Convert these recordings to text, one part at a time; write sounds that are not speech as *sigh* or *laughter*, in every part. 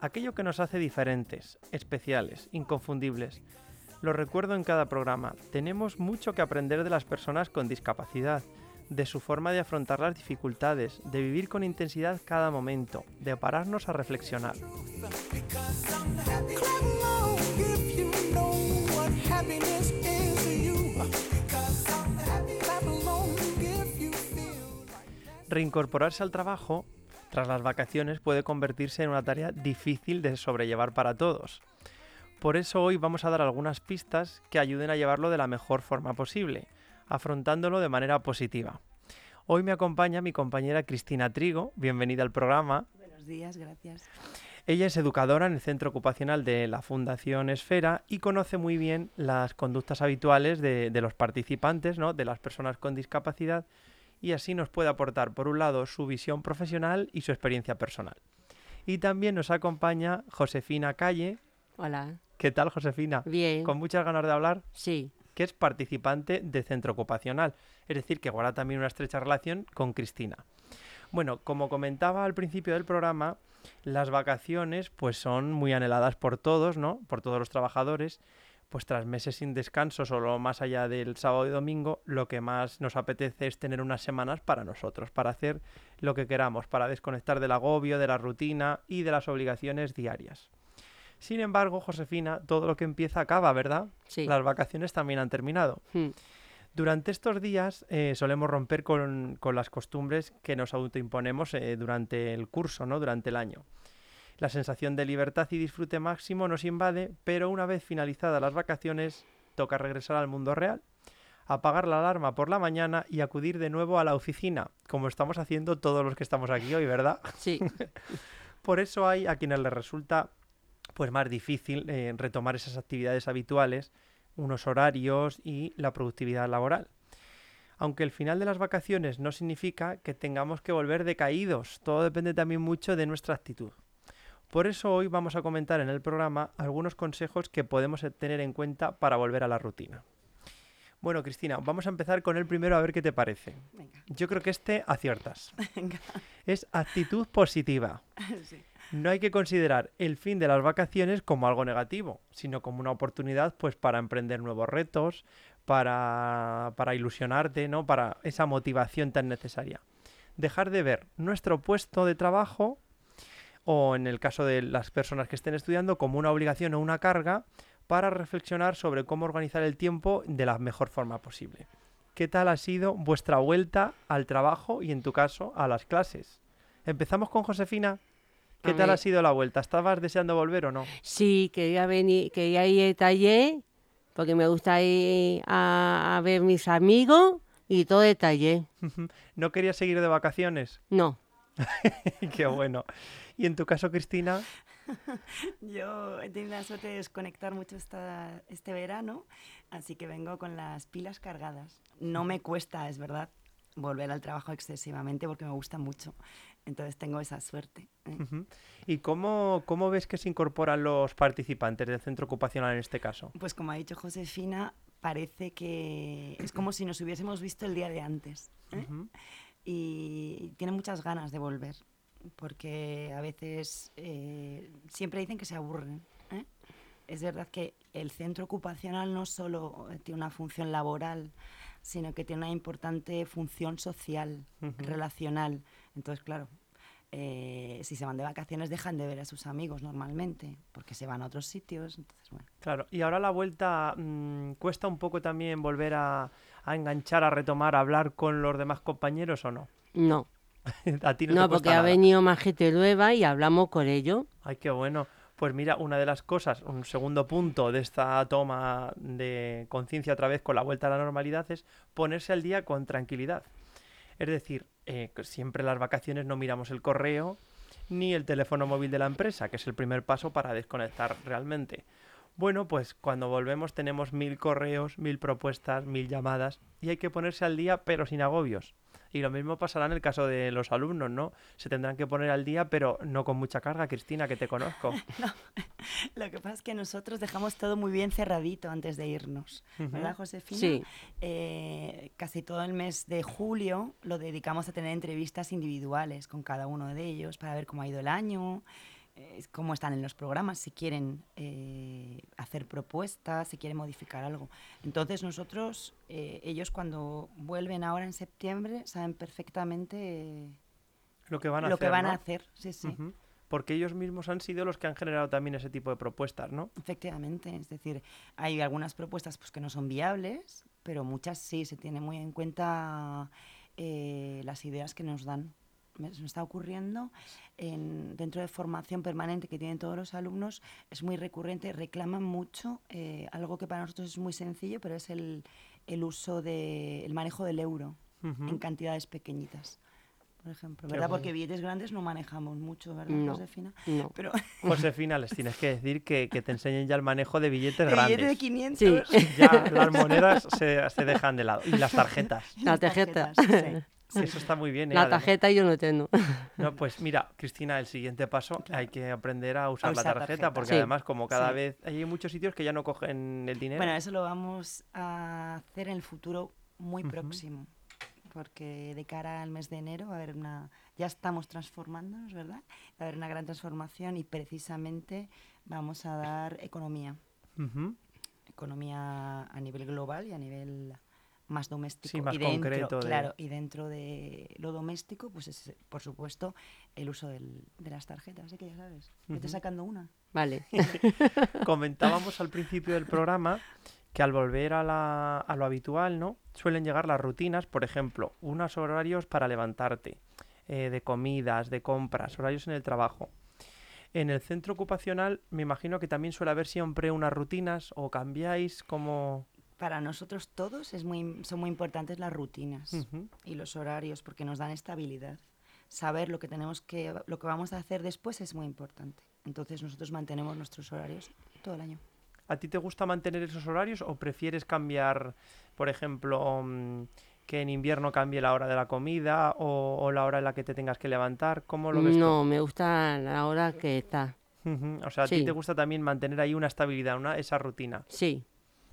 aquello que nos hace diferentes, especiales, inconfundibles. Lo recuerdo en cada programa, tenemos mucho que aprender de las personas con discapacidad, de su forma de afrontar las dificultades, de vivir con intensidad cada momento, de pararnos a reflexionar. Reincorporarse al trabajo tras las vacaciones puede convertirse en una tarea difícil de sobrellevar para todos. Por eso hoy vamos a dar algunas pistas que ayuden a llevarlo de la mejor forma posible, afrontándolo de manera positiva. Hoy me acompaña mi compañera Cristina Trigo, bienvenida al programa. Buenos días, gracias. Ella es educadora en el centro ocupacional de la Fundación Esfera y conoce muy bien las conductas habituales de, de los participantes, ¿no? de las personas con discapacidad, y así nos puede aportar, por un lado, su visión profesional y su experiencia personal. Y también nos acompaña Josefina Calle. Hola. ¿Qué tal, Josefina? Bien. ¿Con muchas ganas de hablar? Sí. Que es participante de centro ocupacional, es decir, que guarda también una estrecha relación con Cristina. Bueno, como comentaba al principio del programa, las vacaciones pues son muy anheladas por todos, ¿no? Por todos los trabajadores pues tras meses sin descanso, solo más allá del sábado y domingo, lo que más nos apetece es tener unas semanas para nosotros, para hacer lo que queramos, para desconectar del agobio, de la rutina y de las obligaciones diarias. Sin embargo, Josefina, todo lo que empieza acaba, ¿verdad? Sí. Las vacaciones también han terminado. Hmm. Durante estos días eh, solemos romper con, con, las costumbres que nos autoimponemos eh, durante el curso, ¿no? Durante el año. La sensación de libertad y disfrute máximo nos invade, pero una vez finalizadas las vacaciones, toca regresar al mundo real, apagar la alarma por la mañana y acudir de nuevo a la oficina, como estamos haciendo todos los que estamos aquí hoy, ¿verdad? Sí. *laughs* por eso hay a quienes les resulta pues más difícil eh, retomar esas actividades habituales, unos horarios y la productividad laboral. Aunque el final de las vacaciones no significa que tengamos que volver decaídos, todo depende también mucho de nuestra actitud. Por eso hoy vamos a comentar en el programa algunos consejos que podemos tener en cuenta para volver a la rutina. Bueno, Cristina, vamos a empezar con el primero a ver qué te parece. Venga. Yo creo que este aciertas. *laughs* Venga. Es actitud positiva. *laughs* Sí. No hay que considerar el fin de las vacaciones como algo negativo, sino como una oportunidad pues para emprender nuevos retos, para, para ilusionarte, ¿no? Para esa motivación tan necesaria. Dejar de ver nuestro puesto de trabajo o en el caso de las personas que estén estudiando como una obligación o una carga para reflexionar sobre cómo organizar el tiempo de la mejor forma posible. ¿Qué tal ha sido vuestra vuelta al trabajo y en tu caso a las clases? Empezamos con Josefina. ¿Qué A tal ha sido la vuelta? ¿Estabas deseando volver o no? Sí, quería venir, quería ir al taller, porque me gusta ir a, a ver mis amigos y todo el taller. *laughs* ¿No querías seguir de vacaciones? No. *laughs* Qué bueno. ¿Y en tu caso, Cristina? *laughs* Yo he tenido la suerte de desconectar mucho esta, este verano, así que vengo con las pilas cargadas. No me cuesta, es verdad, volver al trabajo excesivamente porque me gusta mucho. Entonces tengo esa suerte. ¿eh? ¿Y cómo, cómo ves que se incorporan los participantes del centro ocupacional en este caso? Pues como ha dicho Josefina, parece que es como si nos hubiésemos visto el día de antes. ¿eh? Ujú. y tiene muchas ganas de volver, porque a veces eh, siempre dicen que se aburren. ¿eh? Es verdad que el centro ocupacional no solo tiene una función laboral, sino que tiene una importante función social, relacional. Entonces, claro, eh, si se van de vacaciones dejan de ver a sus amigos normalmente, porque se van a otros sitios. Entonces, bueno. Claro, y ahora la vuelta mm, cuesta un poco también volver a, a enganchar, a retomar, a hablar con los demás compañeros o no? No, *laughs* a ti no, no, te cuesta porque ha venido más gente nueva y hablamos con ellos. Ay, qué bueno. Pues mira, una de las cosas, un segundo punto de esta toma de conciencia otra vez con la vuelta a la normalidad es ponerse al día con tranquilidad. Es decir, eh, siempre en las vacaciones no miramos el correo ni el teléfono móvil de la empresa, que es el primer paso para desconectar realmente. Bueno, pues cuando volvemos tenemos mil correos, mil propuestas, mil llamadas y hay que ponerse al día pero sin agobios. Y lo mismo pasará en el caso de los alumnos, ¿no? Se tendrán que poner al día pero no con mucha carga, Cristina, que te conozco. *laughs* Lo que pasa es que nosotros dejamos todo muy bien cerradito antes de irnos, ¿verdad, Josefina? Sí. Eh, casi todo el mes de julio lo dedicamos a tener entrevistas individuales con cada uno de ellos para ver cómo ha ido el año, cómo están en los programas, si quieren eh, hacer propuestas, si quieren modificar algo. Entonces nosotros, eh, ellos cuando vuelven ahora en septiembre, saben perfectamente Lo que van a lo hacer, que van ¿no? a hacer. Sí, sí. Porque ellos mismos han sido los que han generado también ese tipo de propuestas, ¿no? Efectivamente, es decir, hay algunas propuestas pues, que no son viables, pero muchas sí, se tiene muy en cuenta eh, las ideas que nos dan. Me, se me está ocurriendo, en, dentro de formación permanente que tienen todos los alumnos, es muy recurrente, reclaman mucho eh, algo que para nosotros es muy sencillo, pero es el, el uso del el manejo del euro Ujú. en cantidades pequeñitas, por ejemplo, ¿verdad? guay. Porque billetes grandes no manejamos mucho, ¿verdad, No. Josefina? No. Pero *laughs* Josefina, les tienes que decir que, que te enseñen ya el manejo de billetes de grandes. 500. Sí. Ya las monedas se, se dejan de lado. Y las tarjetas. *laughs* La tarjeta. tarjetas, sí. Eso está muy bien. ¿eh? La Además- tarjeta yo no tengo. No, pues mira, Cristina, el siguiente paso hay que aprender a usar, la usar tarjeta, tarjeta. porque Sí. además como cada Sí. vez hay muchos sitios que ya no cogen el dinero. Bueno, eso lo vamos a hacer en el futuro muy próximo, porque de cara al mes de enero va a haber una, ya estamos transformándonos, ¿verdad? Va a haber una gran transformación y precisamente vamos a dar economía, economía a nivel global y a nivel más doméstico. Sí, más y dentro, concreto de- Claro, y dentro de lo doméstico, pues es, por supuesto, el uso del- de las tarjetas, así que ya sabes, vete Ujú. sacando una. Vale. *laughs* Comentábamos al principio del programa que al volver a, la- a lo habitual, ¿no? Suelen llegar las rutinas, por ejemplo, unos horarios para levantarte, eh, de comidas, de compras, horarios en el trabajo. En el centro ocupacional me imagino que también suele haber siempre unas rutinas o cambiáis como... Para nosotros todos es muy, son muy importantes las rutinas. Y los horarios porque nos dan estabilidad. Saber lo que tenemos que lo que vamos a hacer después es muy importante. Entonces nosotros mantenemos nuestros horarios todo el año. ¿A ti te gusta mantener esos horarios o prefieres cambiar, por ejemplo, mm, que en invierno cambie la hora de la comida o, o la hora en la que te tengas que levantar? ¿Cómo lo ves tú? No, me gusta la hora que está. O sea, a ti te gusta también mantener ahí una estabilidad, una, esa rutina. Sí.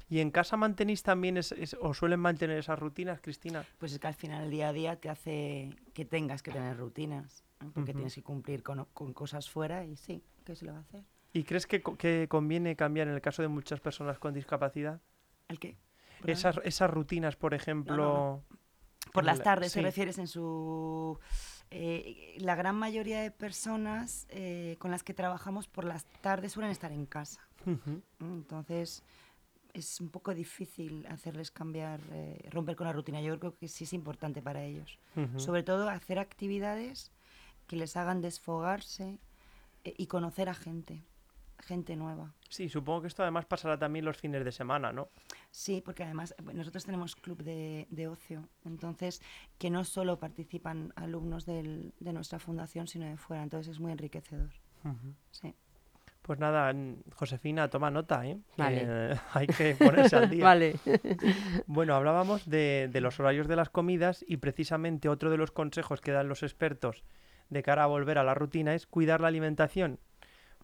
¿Y en casa mantenéis también es- es- o suelen mantener esas rutinas, Cristina? Pues es que al final el día a día te hace que tengas que tener rutinas, ¿no? porque Ujú. tienes que cumplir con, con cosas fuera y sí, ¿qué se le va a hacer? ¿Y crees que, que conviene cambiar en el caso de muchas personas con discapacidad? ¿El qué? Esas, esas rutinas, por ejemplo... Por las la- tardes, sí. te refieres en su... eh, la gran mayoría de personas eh, con las que trabajamos por las tardes suelen estar en casa. Ujú. Entonces es un poco difícil hacerles cambiar, eh, romper con la rutina. Yo creo que sí es importante para ellos. Sobre todo hacer actividades que les hagan desfogarse eh, y conocer a gente, gente nueva. Sí, supongo que esto además pasará también los fines de semana, ¿no? Sí, porque además eh, nosotros tenemos club de, de ocio, entonces que no solo participan alumnos del- de nuestra fundación, sino de fuera, entonces es muy enriquecedor. Sí. Pues nada, Josefina, toma nota, ¿eh? Vale. *laughs* Hay que ponerse al día. *laughs* Vale. *laughs* Bueno, hablábamos de, de los horarios de las comidas y precisamente otro de los consejos que dan los expertos de cara a volver a la rutina es cuidar la alimentación.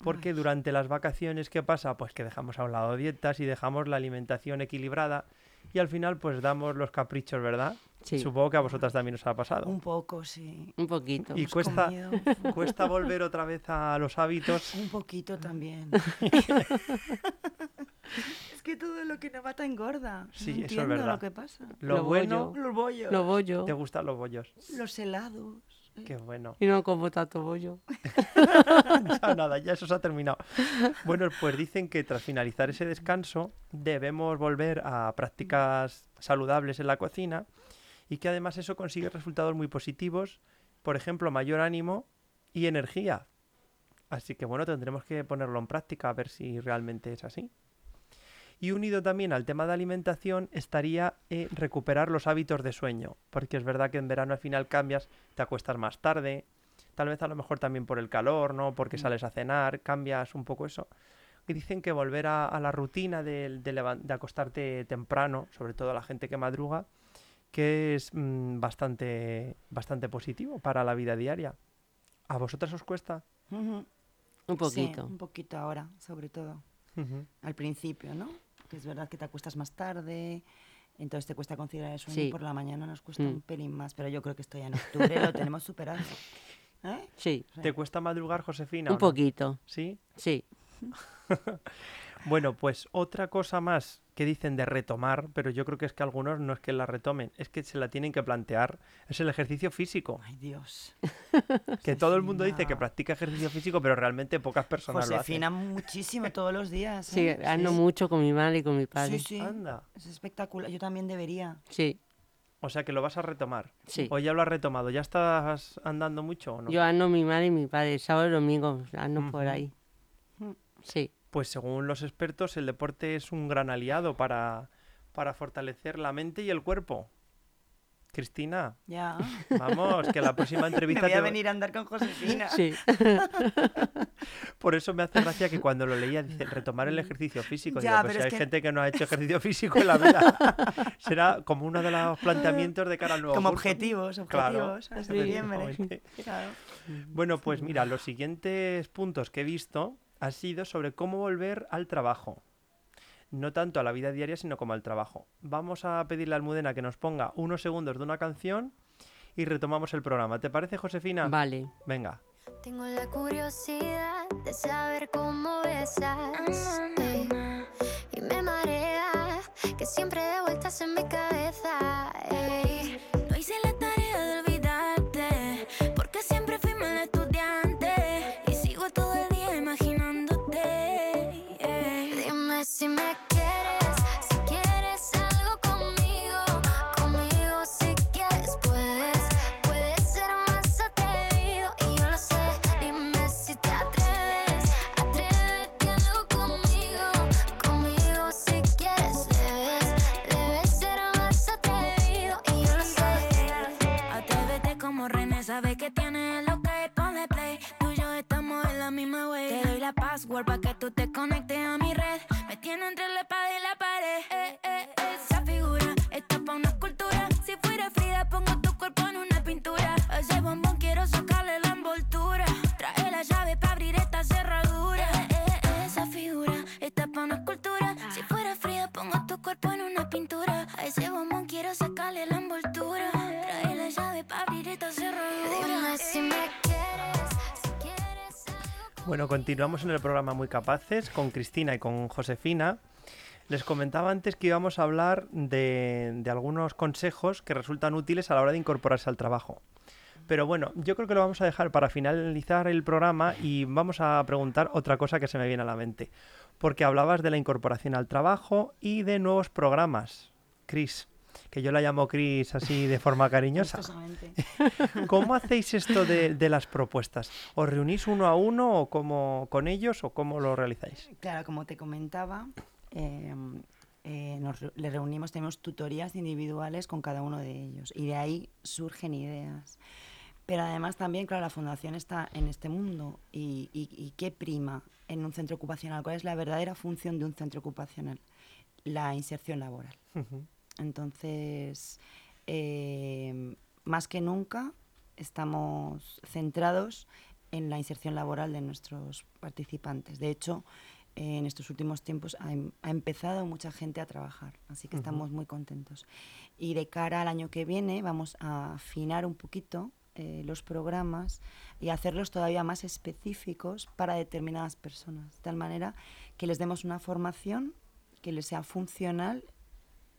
Porque Ay. durante las vacaciones, ¿qué pasa? Pues que dejamos a un lado dietas y dejamos la alimentación equilibrada y al final pues damos los caprichos, ¿verdad? Sí. Supongo que a vosotras también os ha pasado. Un poco, sí. Un poquito. Y Hemos cuesta- comido *laughs* Cuesta volver otra vez a los hábitos. Un poquito también. *laughs* es que todo lo que no mata engorda. Sí, no eso es entiendo verdad. lo que pasa. Lo, Lo bueno, bollo. Los bollos, Lo bollo. te gustan los bollos. los helados. Qué bueno. Y no como tanto bollo. *laughs* ya nada, ya eso se ha terminado. Bueno, pues dicen que tras finalizar ese descanso debemos volver a prácticas saludables en la cocina y que además eso consigue resultados muy positivos, por ejemplo, mayor ánimo y energía. Así que bueno, tendremos que ponerlo en práctica a ver si realmente es así. Y unido también al tema de alimentación estaría eh, recuperar los hábitos de sueño, porque es verdad que en verano al final cambias, te acuestas más tarde, tal vez a lo mejor también por el calor, ¿no? Porque sales a cenar, cambias un poco eso. que dicen que volver a, a la rutina de, de acostarte temprano, sobre todo a la gente que madruga, que es mm, bastante, bastante positivo para la vida diaria. ¿A vosotras os cuesta? Un Sí, poquito. un poquito ahora, sobre todo. Al principio, ¿no? Que es verdad que te acuestas más tarde, entonces te cuesta conciliar el sueño Sí. por la mañana nos cuesta Mm. un pelín más, pero yo creo que esto ya en octubre lo tenemos superado. ¿Eh? Sí. ¿Te cuesta madrugar, Josefina? un no? poquito. ¿Sí? Sí. *laughs* Bueno, pues otra cosa más que dicen de retomar, pero yo creo que es que algunos no es que la retomen, es que se la tienen que plantear, es el ejercicio físico. Ay, Dios. *laughs* Que todo el mundo dice que practica ejercicio físico, pero realmente pocas personas Josefina muchísimo todos los días. Sí, ¿eh? ando mucho con mi madre y con mi padre. Sí, sí. lo hacen. Anda. Es espectacular. Yo también debería. Sí, O sea que lo vas a retomar. sí. O ya lo has retomado. ¿Ya estás andando mucho o no? Yo ando mi madre y mi padre, sábado y domingo, ando por ahí. Mm. Sí, Pues según los expertos, el deporte es un gran aliado para, para fortalecer la mente y el cuerpo. Cristina, Ya. vamos, que la *laughs* próxima Me entrevista voy a te- venir a andar con Josefina. sí. *laughs* Por eso me hace gracia que cuando lo leía dice retomar el ejercicio físico. Ya, Digo, pues pero si hay que- gente que no ha hecho *laughs* ejercicio físico en la vida. Será como uno de los planteamientos de cara al nuevo Como curso. objetivos, objetivos. Claro. Bueno, pues mira, los siguientes puntos que he visto han sido sobre cómo volver al trabajo. No tanto a la vida diaria, sino como al trabajo. Vamos a pedirle a Almudena que nos ponga unos segundos de una canción y retomamos el programa. ¿Te parece, Josefina? Vale. Venga. Tengo la curiosidad de saber cómo besas. ey, y me marea que siempre de vueltas en mi cabeza. ey. No hice la estamos en la misma way. Te doy la password para que tú te conectes a mi red. Me tiene entre la espada y la pared. Eh, eh, esa figura está pa' una escultura. Si fuera Frida, pongo tu cuerpo en una pintura. A ese bombón quiero sacarle la envoltura. Trae la llave para abrir esta cerradura. Eh, eh, esa figura está pa' una escultura. Si fuera Frida, pongo tu cuerpo en una pintura. A ese bombón quiero sacarle la envoltura. Trae la llave para abrir esta cerradura. Dime si me Bueno, continuamos en el programa Muy Capaces con Cristina y con Josefina. Les comentaba antes que íbamos a hablar de, de algunos consejos que resultan útiles a la hora de incorporarse al trabajo. Pero bueno, yo creo que lo vamos a dejar para finalizar el programa y vamos a preguntar otra cosa que se me viene a la mente. Porque hablabas de la incorporación al trabajo y de nuevos programas. Cris, que yo la llamo Cris así de forma cariñosa. *laughs* ¿Cómo hacéis esto de, de las propuestas? ¿Os reunís uno a uno o cómo, con ellos o cómo lo realizáis? Claro, como te comentaba, eh, eh, nos le reunimos, tenemos tutorías individuales con cada uno de ellos y de ahí surgen ideas. Pero además también, claro, la fundación está en este mundo y, y- y qué prima en un centro ocupacional, cuál es la verdadera función de un centro ocupacional, la inserción laboral. Ujú. Entonces, eh, más que nunca estamos centrados en la inserción laboral de nuestros participantes. De hecho, en estos últimos tiempos ha, em- ha empezado mucha gente a trabajar, así que estamos muy contentos. Y de cara al año que viene vamos a afinar un poquito eh, los programas y hacerlos todavía más específicos para determinadas personas, de tal manera que les demos una formación que les sea funcional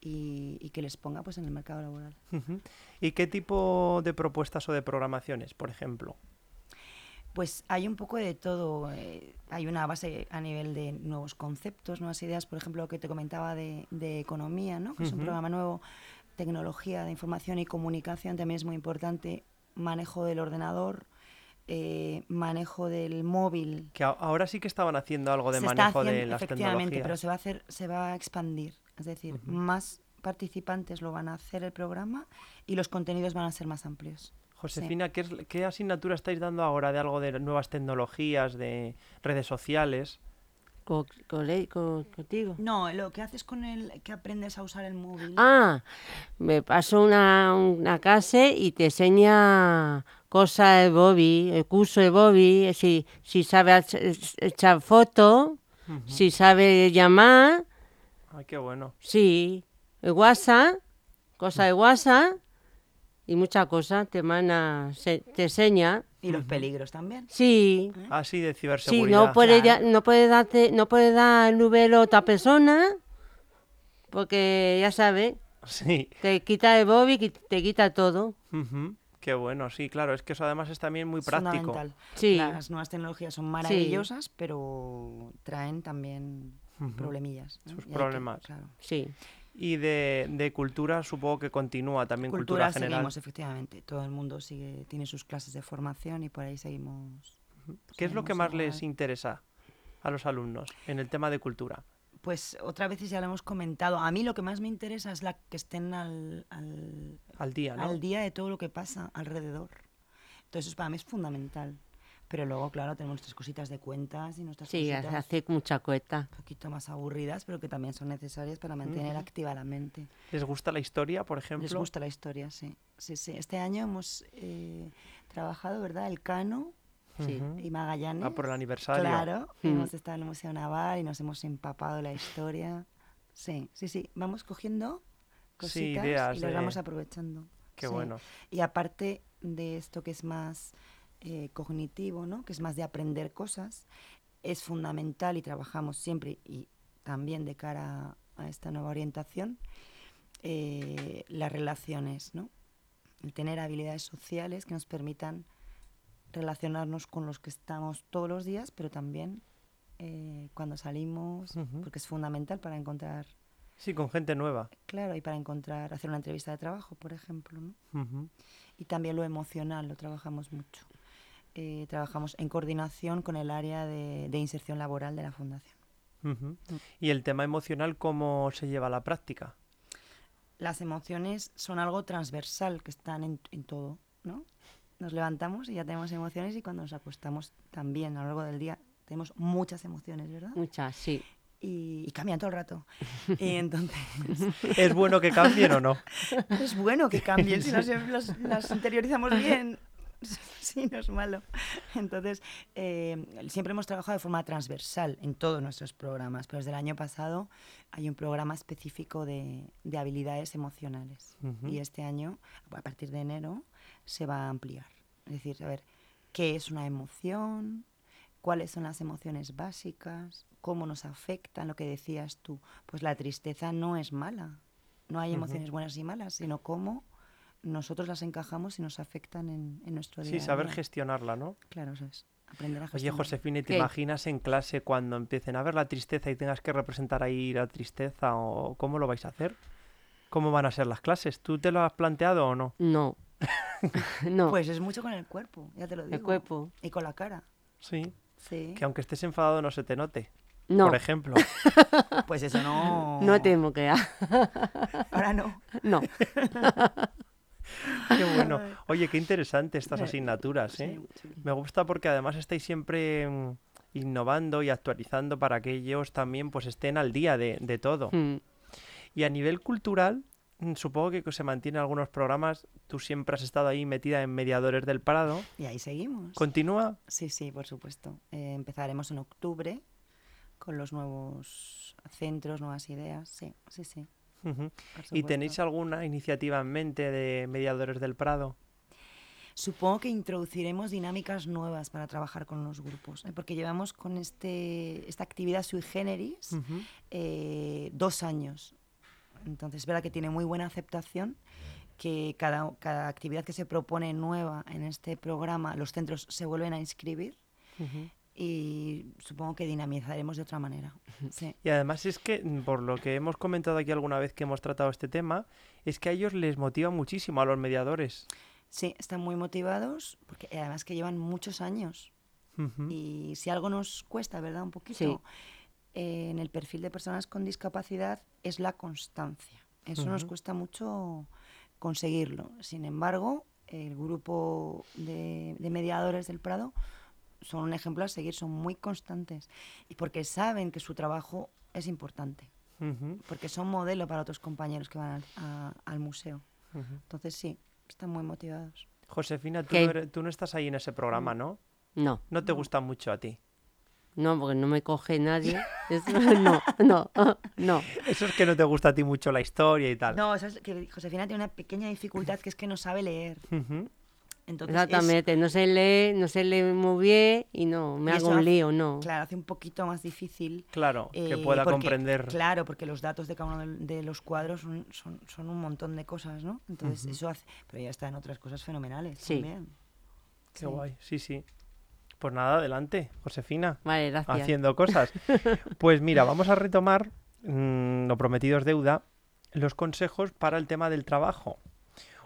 y, y que les ponga pues en el mercado laboral. ¿Y qué tipo de propuestas o de programaciones, por ejemplo? Pues hay un poco de todo. eh, hay una base a nivel de nuevos conceptos, nuevas ideas, por ejemplo, lo que te comentaba de, de economía, ¿no? que es un programa nuevo, tecnología de información y comunicación también es muy importante, manejo del ordenador, eh, manejo del móvil. Que ahora sí que estaban haciendo algo de Se está manejo de las efectivamente, tecnologías. pero se va a hacer, se va a expandir, es decir, más participantes lo van a hacer el programa y los contenidos van a ser más amplios. Josefina, ¿qué, es- ¿qué asignatura estáis dando ahora de algo de nuevas tecnologías, de redes sociales? co- cole- co- contigo. No, lo que haces con el que aprendes a usar el móvil. Ah, me paso una, una clase y te enseña cosas de Bobby, el curso de Bobby, si, si sabe ech- ech- echar fotos, si sabe llamar, Ay, qué bueno. sí, el WhatsApp, cosas de WhatsApp y muchas cosas te manda, se- te enseña. Y los peligros también. Sí, Así de sí, ciberseguridad. no puede, ya- no puede darte, no puede dar el número a otra persona, porque ya sabes, Sí. te quita el Bobby, qui- te quita todo. Qué bueno, sí, claro. Es que eso además es también muy Es práctico. fundamental. Sí. Las nuevas tecnologías son maravillosas, pero traen también problemillas. ¿no? Sus que- problemas. claro. Sí. Y de, de cultura supongo que continúa también cultura, Cultura general. seguimos, efectivamente. Todo el mundo sigue, tiene sus clases de formación y por ahí seguimos. ¿Qué es lo que más igual. les interesa a los alumnos en el tema de cultura? Pues otra vez ya lo hemos comentado. A mí lo que más me interesa es la que estén al, al, Al día, ¿no? al día de todo lo que pasa alrededor. Entonces, para mí es fundamental. Pero luego, claro, tenemos nuestras cositas de cuentas y nuestras Sí, cositas hace mucha cuesta. un poquito más aburridas, pero que también son necesarias para mantener activa la mente. ¿Les gusta la historia, por ejemplo? Les gusta la historia, sí. sí, sí. Este año hemos eh, trabajado, ¿verdad? El Cano Sí. Y Magallanes. Ah, por el aniversario. Claro, Mm. hemos estado en el Museo Naval y nos hemos empapado la historia. Sí, sí, sí. Vamos cogiendo Sí, cositas ideas y las de- vamos aprovechando. Qué Sí. bueno. Y aparte de esto que es más eh, cognitivo, ¿no? que es más de aprender cosas, es fundamental y trabajamos siempre y también de cara a esta nueva orientación, eh, las relaciones, ¿no? el tener habilidades sociales que nos permitan relacionarnos con los que estamos todos los días, pero también eh, cuando salimos, porque es fundamental para encontrar, Sí, con gente nueva. claro, y para encontrar, hacer una entrevista de trabajo, por ejemplo, ¿no? Y también lo emocional, lo trabajamos mucho. Eh, trabajamos en coordinación con el área de, de inserción laboral de la Fundación. Ujú. ¿Y el tema emocional cómo se lleva a la práctica? Las emociones son algo transversal, que están en, en todo, ¿no? Nos levantamos y ya tenemos emociones y cuando nos acostamos también a lo largo del día tenemos muchas emociones, ¿verdad? Muchas, sí. Y, y cambian todo el rato. Y *laughs* entonces ¿Es bueno que cambien o no? *laughs* es bueno que cambien si las, las- las interiorizamos bien. *laughs* Sí, no es malo. Entonces, eh, siempre hemos trabajado de forma transversal en todos nuestros programas, pero desde el año pasado hay un programa específico de, de habilidades emocionales. Y este año, a partir de enero, se va a ampliar. Es decir, a ver, ¿qué es una emoción? ¿Cuáles son las emociones básicas? ¿Cómo nos afectan? Lo que decías tú, pues la tristeza no es mala. No hay emociones buenas y malas, sino cómo nosotros las encajamos y nos afectan en, en nuestro día. Sí, a saber día. gestionarla, ¿no? Claro, eso es. Aprender a Oye, gestionar. Josefina, ¿te ¿Qué? imaginas en clase cuando empiecen a ver la tristeza y tengas que representar ahí la tristeza o cómo lo vais a hacer? ¿Cómo van a ser las clases? ¿Tú te lo has planteado o no? No. *laughs* no. Pues es mucho con el cuerpo, ya te lo digo. el cuerpo. Y con la cara. Sí. Sí. Que aunque estés enfadado no se te note. No. Por ejemplo. *laughs* Pues eso no. No temo que Ahora no. No. *laughs* Qué bueno. Oye, qué interesante estas asignaturas, ¿eh? Me gusta porque además estáis siempre mm, innovando y actualizando para que ellos también pues estén al día de, de todo. Mm. Y a nivel cultural, mm, supongo que se mantienen algunos programas. Tú siempre has estado ahí metida en Mediadores del Prado. Y ahí seguimos. ¿Continúa? Sí, sí, por supuesto. Eh, empezaremos en octubre con los nuevos centros, nuevas ideas. Sí, sí, sí. ¿Y tenéis alguna iniciativa en mente de Mediadores del Prado? Supongo que introduciremos dinámicas nuevas para trabajar con los grupos, ¿eh? porque llevamos con este, esta actividad sui generis Ujú. eh, dos años. Entonces, es verdad que tiene muy buena aceptación, que cada, cada actividad que se propone nueva en este programa, los centros se vuelven a inscribir Ujú. Y supongo que dinamizaremos de otra manera. Sí. Y además es que, por lo que hemos comentado aquí alguna vez que hemos tratado este tema, es que a ellos les motiva muchísimo a los mediadores. sí, están muy motivados, porque además que llevan muchos años. Y si algo nos cuesta, ¿verdad? Un poquito Sí. eh, en el perfil de personas con discapacidad es la constancia. Eso nos cuesta mucho conseguirlo. Sin embargo, el grupo de, de mediadores del Prado son un ejemplo a seguir, son muy constantes y porque saben que su trabajo es importante, Ujú, porque son modelo para otros compañeros que van al, a- al museo. ujú. Entonces sí, están muy motivados. Josefina, tú, no eres- tú no estás ahí en ese programa, ¿no? No, No te gusta mucho a ti. no, porque no me coge nadie. *laughs* Eso, no, no, no. Eso es que no te gusta a ti mucho la historia y tal. No, sabes que Josefina tiene una pequeña dificultad que es que no sabe leer. Ujú. Entonces es- Exactamente, no se lee, no se lee muy bien y no, me Y hago un hace- lío, no. Claro, hace un poquito más difícil. Claro, que eh, pueda porque- comprender. Claro, porque los datos de cada uno de, de los cuadros son, son, son un montón de cosas, ¿no? Entonces eso hace... Pero ya está en otras cosas fenomenales Sí. también. Qué Sí. guay, sí, sí. Pues nada, adelante, Josefina, Vale, gracias. haciendo cosas. *laughs* Pues mira, vamos a retomar, mm, lo prometido es deuda, los consejos para el tema del trabajo.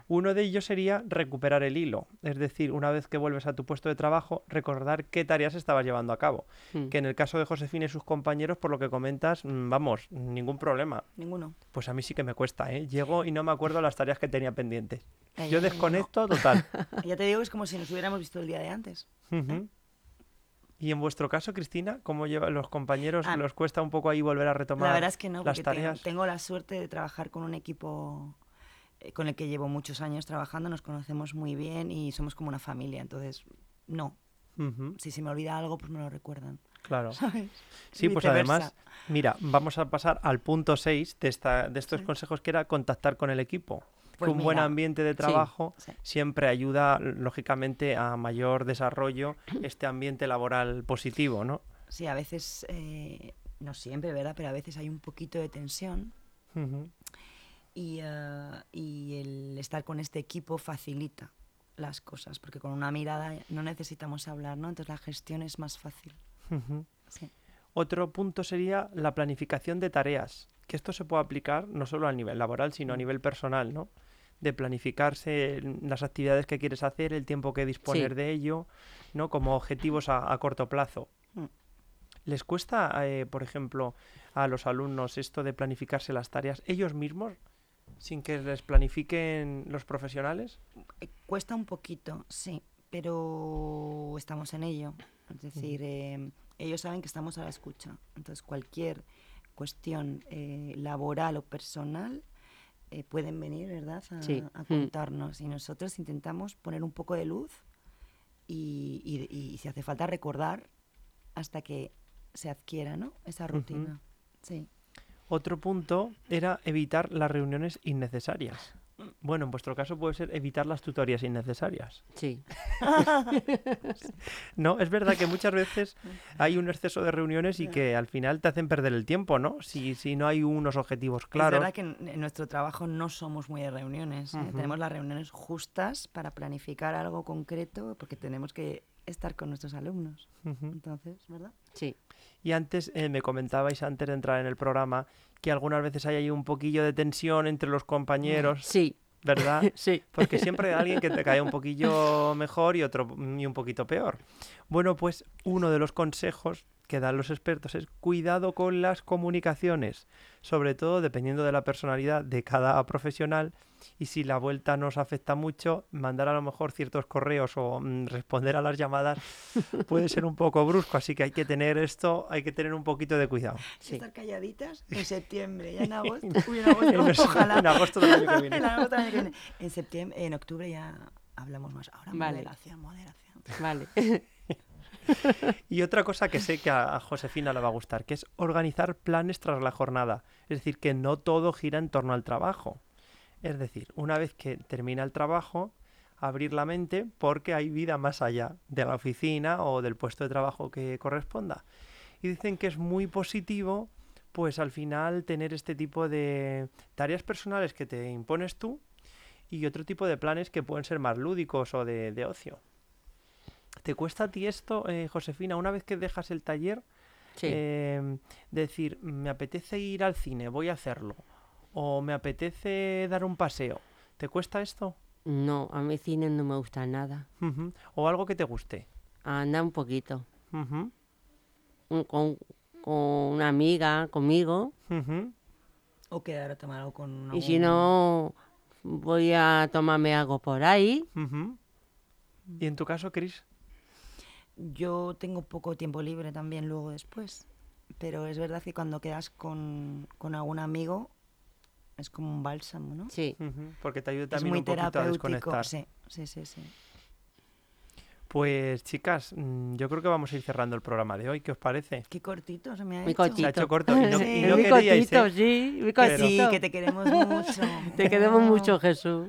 Uno de ellos sería recuperar el hilo, es decir, una vez que vuelves a tu puesto de trabajo, recordar qué tareas estabas llevando a cabo. Mm. Que en el caso de Josefina y sus compañeros, por lo que comentas, mm, vamos, ningún problema. Ninguno. Pues a mí sí que me cuesta, ¿eh? Llego y no me acuerdo las tareas que tenía pendientes. Ay, Yo desconecto total. *laughs* Ya te digo, es como si nos hubiéramos visto el día de antes. Y en vuestro caso, Cristina, ¿cómo llevan los compañeros? Ah. ¿Los cuesta un poco ahí volver a retomar La verdad es que no, porque tengo, tareas? tengo la suerte de trabajar con un equipo con el que llevo muchos años trabajando, nos conocemos muy bien y somos como una familia. Entonces, no. Si se me olvida algo, pues me lo recuerdan. claro. ¿Sabes? Sí, pues además, mira, vamos a pasar al punto 6 de, esta, de estos Sí. consejos que era contactar con el equipo. Pues un buen ambiente de trabajo sí. siempre ayuda, lógicamente, a mayor desarrollo, este ambiente laboral positivo, ¿no? Sí, a veces, eh, no siempre, ¿verdad? Pero a veces hay un poquito de tensión y, eh, y el estar con este equipo facilita las cosas, porque con una mirada no necesitamos hablar, ¿no? Entonces la gestión es más fácil. Sí. Otro punto sería la planificación de tareas, que esto se puede aplicar no solo a nivel laboral, sino a Mm. nivel personal, ¿no? De planificarse las actividades que quieres hacer, el tiempo que disponer Sí. de ello, ¿no? Como objetivos a, a corto plazo. Mm. ¿Les cuesta, eh, por ejemplo, a los alumnos esto de planificarse las tareas ellos mismos, sin que les planifiquen los profesionales? Cuesta un poquito, sí, pero estamos en ello. Es decir, eh, ellos saben que estamos a la escucha. Entonces, cualquier cuestión eh, laboral o personal eh, pueden venir, ¿verdad?, a, Sí. a Mm. contarnos. Y nosotros intentamos poner un poco de luz y, y- y si hace falta recordar hasta que se adquiera, ¿no?, esa rutina. Sí. Otro punto era evitar las reuniones innecesarias. Bueno, en vuestro caso puede ser evitar las tutorías innecesarias. Sí, *laughs* No, es verdad que muchas veces hay un exceso de reuniones y que al final te hacen perder el tiempo, ¿no? Si, si no hay unos objetivos Es claros. verdad que en, nuestro trabajo no somos muy de reuniones. ¿eh? Tenemos las reuniones justas para planificar algo concreto porque tenemos que estar con nuestros alumnos. Entonces, ¿verdad? sí. Y antes eh, me comentabais, antes de entrar en el programa, que algunas veces hay ahí un poquillo de tensión entre los compañeros, Sí, ¿verdad? *laughs* sí. Porque siempre hay alguien que te cae un poquillo mejor y otro y un poquito peor. Bueno, pues uno de los consejos que dan los expertos es cuidado con las comunicaciones, sobre todo dependiendo de la personalidad de cada profesional y si la vuelta nos afecta mucho, mandar a lo mejor ciertos correos o mm, responder a las llamadas *laughs* puede ser un poco brusco, así que hay que tener esto, hay que tener un poquito de cuidado. Sí. Estar calladitas en *laughs* septiembre, ya en agosto. *laughs* Uy, en agosto, En, ojalá. en agosto del año que viene. En agosto del año que viene. En septiembre, en octubre ya hablamos más. Ahora Vale. moderación, moderación. Vale. *laughs* Y otra cosa que sé que a Josefina le va a gustar, que es organizar planes tras la jornada. Es decir, que no todo gira en torno al trabajo. Es decir, una vez que termina el trabajo, abrir la mente porque hay vida más allá de la oficina o del puesto de trabajo que corresponda. Y dicen que es muy positivo, pues al final tener este tipo de tareas personales que te impones tú y otro tipo de planes que pueden ser más lúdicos o de, de ocio. ¿Te cuesta a ti esto, eh, Josefina, una vez que dejas el taller, Sí. eh, decir, me apetece ir al cine, voy a hacerlo? ¿O me apetece dar un paseo? ¿Te cuesta esto? No, a mí cine no me gusta nada. ¿O algo que te guste? Anda un poquito. Un- con, con una amiga, conmigo. O quedar a tomar algo con una Y si no, voy a tomarme algo por ahí. ¿Y en tu caso, Chris? Yo tengo poco tiempo libre también luego después. Pero es verdad que cuando quedas con, con algún amigo es como un bálsamo, ¿no? Sí. Porque te ayuda Es también muy un poquito a terapéutico. desconectar. Sí, sí, sí, sí. Pues chicas, mm, yo creo que vamos a ir cerrando el programa de hoy. ¿Qué os parece? Qué cortito se me ha Muy hecho. cortito. Se ha hecho corto y no, y Sí. no muy queríais, cortito, ¿eh? sí, muy Pero- cortito. Sí, que te queremos mucho. *laughs* Te queremos mucho, Jesús.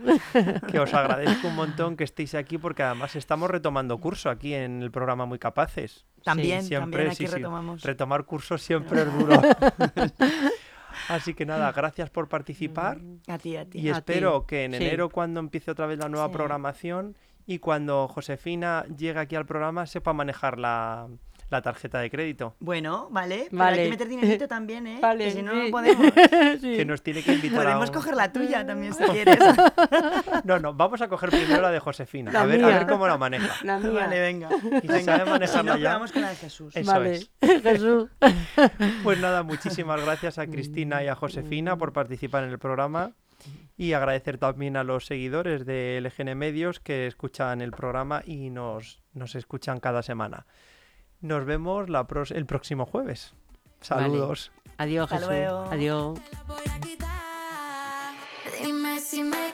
que os agradezco un montón que estéis aquí porque además estamos retomando curso aquí en el programa Muy Capaces. También, siempre, también sí, aquí sí. retomamos. Retomar cursos siempre es duro. *laughs* *laughs* Así que nada, gracias por participar A ti, a ti. y A espero ti. que en Sí. enero cuando empiece otra vez la nueva Sí. programación y cuando Josefina llegue aquí al programa sepa manejar la, la tarjeta de crédito. Bueno, vale. Pero Vale. hay que meter dinerito *laughs* también, ¿eh? Vale, que si no, sí. no podemos. *laughs* Sí. Que nos tiene que invitar a Podemos un- coger la tuya también si *laughs* quieres. No, no, vamos a coger primero la de Josefina. La a, ver, a ver cómo la maneja. La mía. vale, venga. Y si sabe Si manejarla no, ya. probamos con la de Jesús. Eso vale, es. Jesús. Pues nada, muchísimas gracias a Cristina y a Josefina por participar en el programa y agradecer también a los seguidores de LGN Medios que escuchan el programa y nos, nos escuchan cada semana. Nos vemos la pros- el próximo jueves. Vale. Saludos. Adiós, Hasta Jesús. luego. Adiós. Dime si me